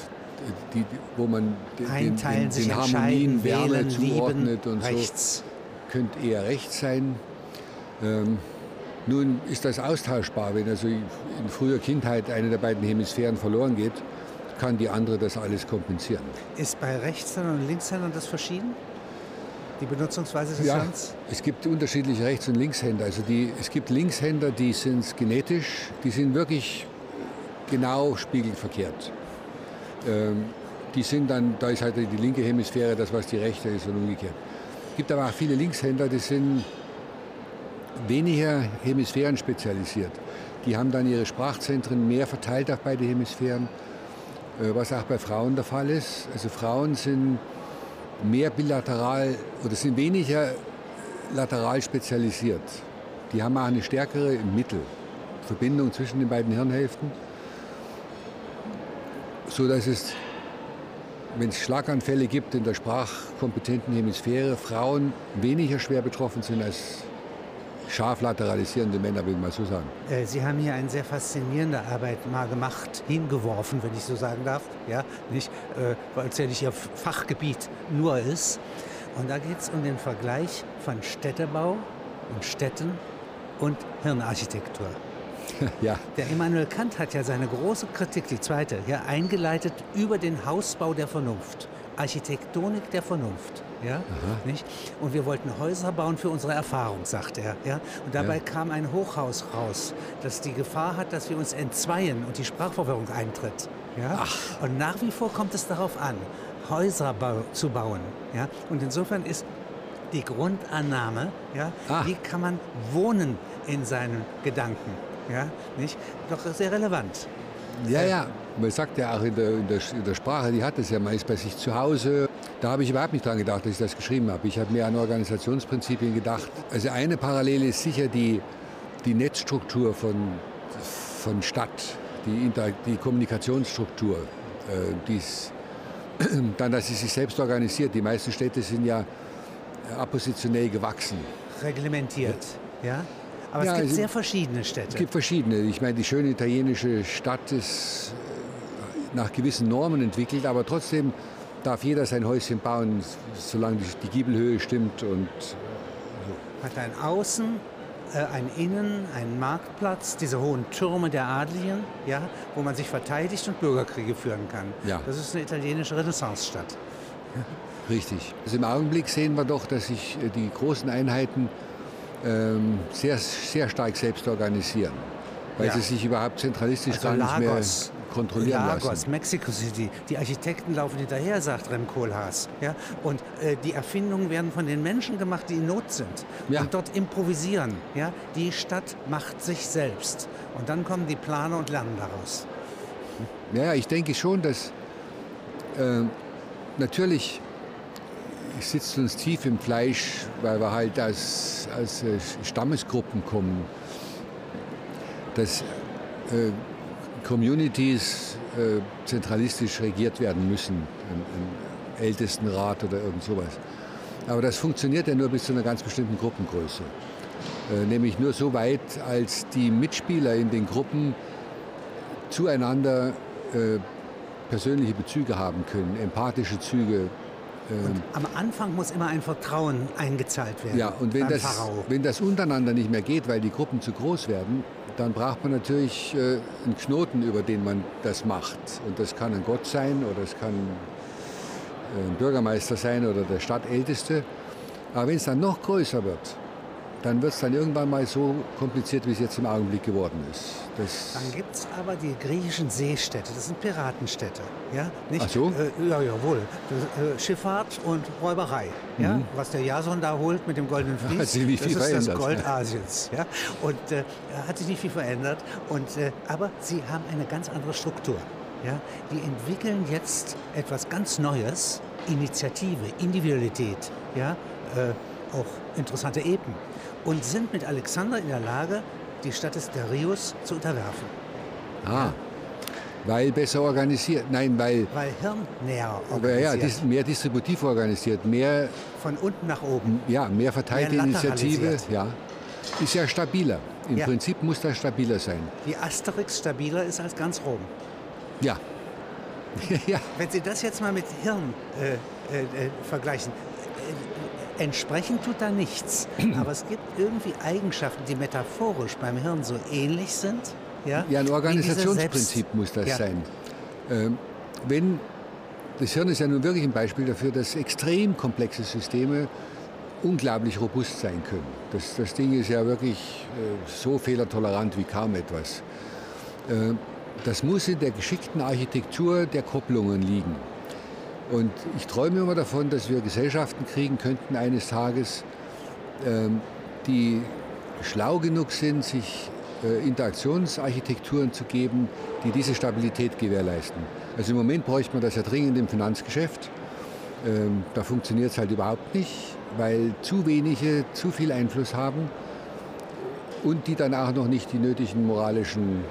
die, wo man den, den, den Harmonien Wärme wählen, zuordnet lieben, und rechts. so, könnte eher rechts sein. Ähm, nun ist das austauschbar. Wenn also in früher Kindheit eine der beiden Hemisphären verloren geht, kann die andere das alles kompensieren. Ist bei Rechtshändern und Linkshändern das verschieden? Die Benutzungsweise des ja, Hirns? es gibt unterschiedliche Rechts- und Linkshänder. Also die, es gibt Linkshänder, die sind genetisch, die sind wirklich genau spiegelverkehrt. Ähm, die sind dann, da ist halt die linke Hemisphäre das, was die rechte ist und umgekehrt. Es gibt aber auch viele Linkshänder, die sind weniger Hemisphären spezialisiert. Die haben dann ihre Sprachzentren mehr verteilt auf beide Hemisphären, äh, was auch bei Frauen der Fall ist. Also Frauen sind mehr bilateral oder sind weniger lateral spezialisiert. Die haben auch eine stärkere im Mittel Verbindung zwischen den beiden Hirnhälften, so dass es, wenn es Schlaganfälle gibt in der sprachkompetenten Hemisphäre, Frauen weniger schwer betroffen sind als scharf lateralisierende Männer, will ich mal so sagen. Äh, Sie haben hier eine sehr faszinierende Arbeit mal gemacht, hingeworfen, wenn ich so sagen darf. Ja, nicht, äh, weil es ja nicht Ihr Fachgebiet nur ist. Und da geht es um den Vergleich von Städtebau und Städten und Hirnarchitektur. [LAUGHS] ja. Der Immanuel Kant hat ja seine große Kritik, die zweite, ja, eingeleitet über den Hausbau der Vernunft. Architektonik der Vernunft. Ja? Nicht? Und wir wollten Häuser bauen für unsere Erfahrung, sagt er. Ja? Und dabei ja. kam ein Hochhaus raus, das die Gefahr hat, dass wir uns entzweien und die Sprachverwirrung eintritt. Ja? Ach. Und nach wie vor kommt es darauf an, Häuser zu bauen. Ja? Und insofern ist die Grundannahme, ja, ah. wie kann man wohnen in seinen Gedanken, ja, nicht? Doch sehr relevant. Ja, ja, man sagt ja auch in der, in der, in der Sprache, die hat es ja meist bei sich zu Hause. Da habe ich überhaupt nicht dran gedacht, dass ich das geschrieben habe. Ich habe mehr an Organisationsprinzipien gedacht. Also eine Parallele ist sicher die, die Netzstruktur von, von Stadt, die, Inter die Kommunikationsstruktur. Äh, die's, [CLEARS THROAT] dann, dass sie sich selbst organisiert. Die meisten Städte sind ja appositionell gewachsen. Reglementiert, ja? Aber ja, es gibt sehr verschiedene Städte. Es gibt verschiedene. Ich meine, die schöne italienische Stadt ist nach gewissen Normen entwickelt, aber trotzdem darf jeder sein Häuschen bauen, solange die, Giebelhöhe stimmt und so. Hat ein Außen, äh, ein Innen, einen Marktplatz, diese hohen Türme der Adligen, ja, wo man sich verteidigt und Bürgerkriege führen kann. Ja. Das ist eine italienische Renaissancestadt. Richtig. Also Im Augenblick sehen wir doch, dass sich äh, die großen Einheiten ähm, sehr, sehr stark selbst organisieren, weil ja. sie sich überhaupt zentralistisch also gar nicht Lagos. Kontrollieren Lagos, lassen. Mexico City. Die Architekten laufen hinterher, sagt Rem Koolhaas. Ja? Und äh, die Erfindungen werden von den Menschen gemacht, die in Not sind. Ja. Und dort improvisieren. Ja? Die Stadt macht sich selbst. Und dann kommen die Planer und lernen daraus. Ja, ich denke schon, dass äh, natürlich sitzt uns tief im Fleisch, weil wir halt als, als äh, Stammesgruppen kommen, dass äh, Communities äh, zentralistisch regiert werden müssen, ein, ein Ältestenrat oder irgend sowas. Aber das funktioniert ja nur bis zu einer ganz bestimmten Gruppengröße. Äh, nämlich nur so weit, als die Mitspieler in den Gruppen zueinander äh, persönliche Bezüge haben können, empathische Züge, und am Anfang muss immer ein Vertrauen eingezahlt werden. Ja, und wenn das, wenn das untereinander nicht mehr geht, weil die Gruppen zu groß werden, dann braucht man natürlich äh, einen Knoten, über den man das macht. Und das kann ein Gott sein oder es kann äh, ein Bürgermeister sein oder der Stadtälteste. Aber wenn es dann noch größer wird, dann wird es dann irgendwann mal so kompliziert, wie es jetzt im Augenblick geworden ist. Das dann gibt es aber die griechischen Seestädte, das sind Piratenstädte. Ja? Nicht, Ach so? Äh, ja, jawohl. Äh, Schifffahrt und Räuberei. Mhm. Ja? Was der Jason da holt mit dem goldenen [LAUGHS] Vlies, das ist verändert. das Gold Asiens. Ja? Und äh, hat sich nicht viel verändert. Und, äh, aber sie haben eine ganz andere Struktur. Ja? Die entwickeln jetzt etwas ganz Neues, Initiative, Individualität, ja? Äh, auch interessante Epen und sind mit Alexander in der Lage, die Stadt des Darius zu unterwerfen. Ah. Ja. Weil besser organisiert, nein, weil... Weil hirnnäher organisiert. Ja, dis, mehr distributiv organisiert, mehr... Von unten nach oben. Ja, mehr verteilte mehr Initiative, ja. Ist ja stabiler. Im ja. Prinzip muss das stabiler sein. Wie Asterix stabiler ist als ganz Rom. Ja. [LAUGHS] ja. Wenn Sie das jetzt mal mit Hirn äh, äh, äh vergleichen, Entsprechen tut da nichts. [CLEARS THROAT] Aber es gibt irgendwie Eigenschaften, die metaphorisch beim Hirn so ähnlich sind. Ja, ja ein Organisationsprinzip muss das ja. sein. Ähm, wenn, das Hirn ist ja nun wirklich ein Beispiel dafür, dass extrem komplexe Systeme unglaublich robust sein können. Das, das Ding ist ja wirklich äh, so fehlertolerant wie kaum etwas. Äh, das muss in der geschickten Architektur der Kopplungen liegen. Und ich träume immer davon, dass wir Gesellschaften kriegen könnten eines Tages, ähm, die schlau genug sind, sich äh, Interaktionsarchitekturen zu geben, die diese Stabilität gewährleisten. Also im Moment bräuchte man das ja dringend im Finanzgeschäft. Ähm, da funktioniert es halt überhaupt nicht, weil zu wenige zu viel Einfluss haben und die dann auch noch nicht die nötigen moralischen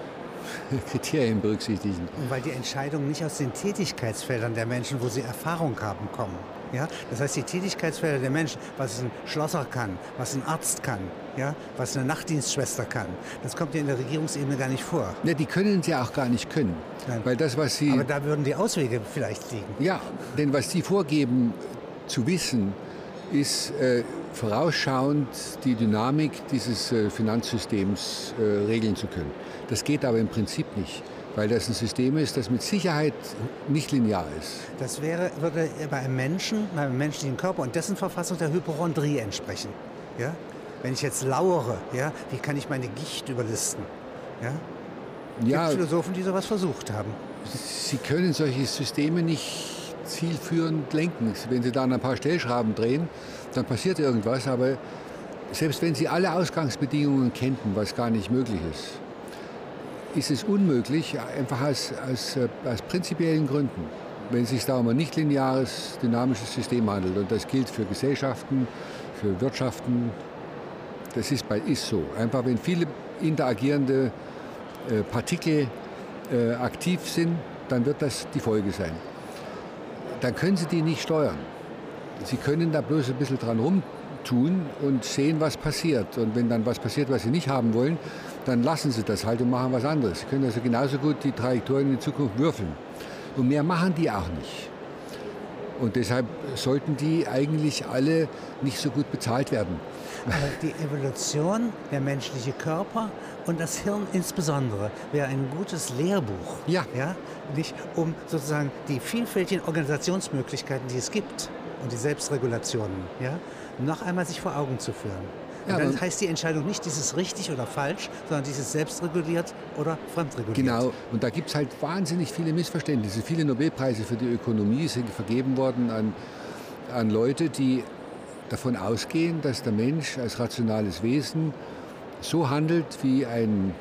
[LAUGHS] Kriterien berücksichtigen. Und weil die Entscheidungen nicht aus den Tätigkeitsfeldern der Menschen, wo sie Erfahrung haben, kommen. Ja? Das heißt, die Tätigkeitsfelder der Menschen, was ein Schlosser kann, was ein Arzt kann, ja? was eine Nachtdienstschwester kann, das kommt ja in der Regierungsebene gar nicht vor. Ja, die können sie auch gar nicht können. Nein. Weil das, was sie, Aber da würden die Auswege vielleicht liegen. Ja, denn was sie vorgeben zu wissen, ist, äh, vorausschauend die Dynamik dieses äh, Finanzsystems äh, regeln zu können. Das geht aber im Prinzip nicht, weil das ein System ist, das mit Sicherheit nicht linear ist. Das wäre, würde bei einem Menschen, bei einem menschlichen Körper und dessen Verfassung der Hypochondrie entsprechen. Ja? Wenn ich jetzt lauere, ja, wie kann ich meine Gicht überlisten? Ja? Ja, gibt Philosophen, die sowas versucht haben. Sie können solche Systeme nicht zielführend lenken. Wenn Sie da an ein paar Stellschrauben drehen, dann passiert irgendwas. Aber selbst wenn Sie alle Ausgangsbedingungen kennten, was gar nicht möglich ist, ist es unmöglich, einfach aus, aus, aus prinzipiellen Gründen, wenn es sich da um ein nichtlineares, dynamisches System handelt. Und das gilt für Gesellschaften, für Wirtschaften. Das ist, bei, ist so. Einfach wenn viele interagierende äh, Partikel äh, aktiv sind, dann wird das die Folge sein. Dann können Sie die nicht steuern. Sie können da bloß ein bisschen dran rumtun und sehen, was passiert. Und wenn dann was passiert, was Sie nicht haben wollen, dann lassen Sie das halt und machen was anderes. Sie können also genauso gut die Trajektorien in die Zukunft würfeln. Und mehr machen die auch nicht. Und deshalb sollten die eigentlich alle nicht so gut bezahlt werden. Aber die Evolution, der menschliche Körper und das Hirn insbesondere wäre ein gutes Lehrbuch. Ja. ja. Nicht, um sozusagen die vielfältigen Organisationsmöglichkeiten, die es gibt und die Selbstregulationen, ja, noch einmal sich vor Augen zu führen. Und ja, dann heißt die Entscheidung nicht dieses richtig oder falsch, sondern dieses selbstreguliert oder fremdreguliert. Genau, und da gibt es halt wahnsinnig viele Missverständnisse. Viele Nobelpreise für die Ökonomie sind vergeben worden an, an Leute, die davon ausgehen, dass der Mensch als rationales Wesen so handelt wie ein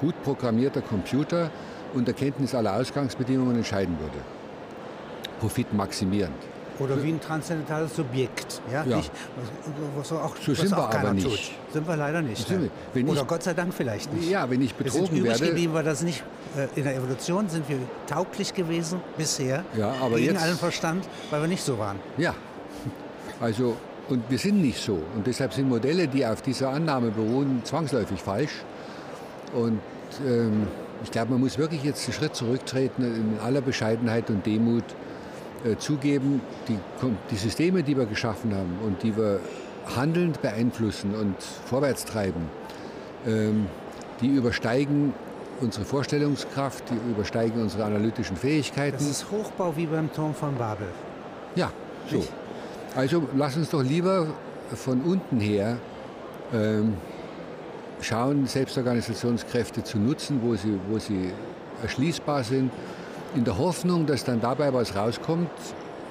gut programmierter Computer unter Kenntnis aller Ausgangsbedingungen entscheiden würde. Profit maximierend. Oder wie ein transzendentales Subjekt. Ja, ja. Nicht, was, was auch, so sind wir aber nicht. Tut. Sind wir leider nicht. Ja. Wir. Oder ich, Gott sei Dank vielleicht nicht. Ja, wenn ich betrogen wir sind werde. geblieben war das nicht. Äh, in der Evolution sind wir tauglich gewesen bisher. Ja, aber gegen jetzt, allen Verstand, weil wir nicht so waren. Ja, also und wir sind nicht so. Und deshalb sind Modelle, die auf dieser Annahme beruhen, zwangsläufig falsch. Und ähm, ich glaube, man muss wirklich jetzt einen Schritt zurücktreten in aller Bescheidenheit und Demut zugeben, die, die Systeme, die wir geschaffen haben und die wir handelnd beeinflussen und vorwärts treiben, ähm, die übersteigen unsere Vorstellungskraft, die übersteigen unsere analytischen Fähigkeiten. Das ist Hochbau wie beim Turm von Babel. Ja, so. Ich also lass uns doch lieber von unten her ähm, schauen, Selbstorganisationskräfte zu nutzen, wo sie, wo sie erschließbar sind, in der Hoffnung, dass dann dabei was rauskommt.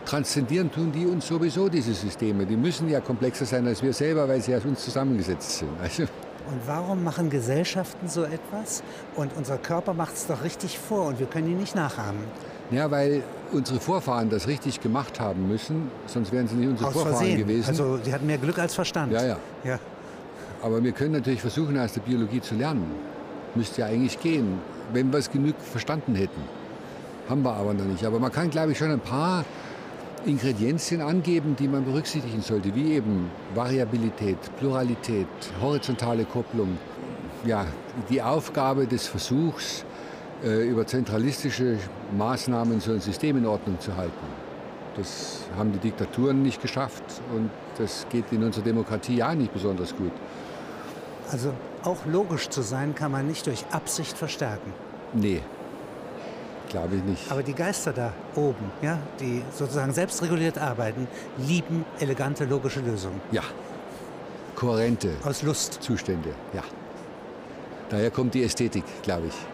Transzendieren tun die uns sowieso, diese Systeme. Die müssen ja komplexer sein als wir selber, weil sie aus uns zusammengesetzt sind. Also und warum machen Gesellschaften so etwas? Und unser Körper macht es doch richtig vor und wir können ihn nicht nachahmen. Ja, weil unsere Vorfahren das richtig gemacht haben müssen, sonst wären sie nicht unsere Aus Vorfahren Versehen. gewesen. Also sie hatten mehr Glück als Verstand. Ja, ja, ja. Aber wir können natürlich versuchen, aus der Biologie zu lernen. Müsste ja eigentlich gehen, wenn wir es genug verstanden hätten. Haben wir aber noch nicht. Aber man kann, glaube ich, schon ein paar Ingredienzien angeben, die man berücksichtigen sollte, wie eben Variabilität, Pluralität, horizontale Kopplung. Ja, die Aufgabe des Versuchs, äh, über zentralistische Maßnahmen so ein System in Ordnung zu halten. Das haben die Diktaturen nicht geschafft und das geht in unserer Demokratie ja nicht besonders gut. Also auch logisch zu sein kann man nicht durch Absicht verstärken. Nee, glaube ich nicht. Aber die Geister da oben, ja, die sozusagen selbstreguliert arbeiten, lieben elegante logische Lösungen. Ja, kohärente Aus Lust. Zustände, ja. Daher kommt die Ästhetik, glaube ich.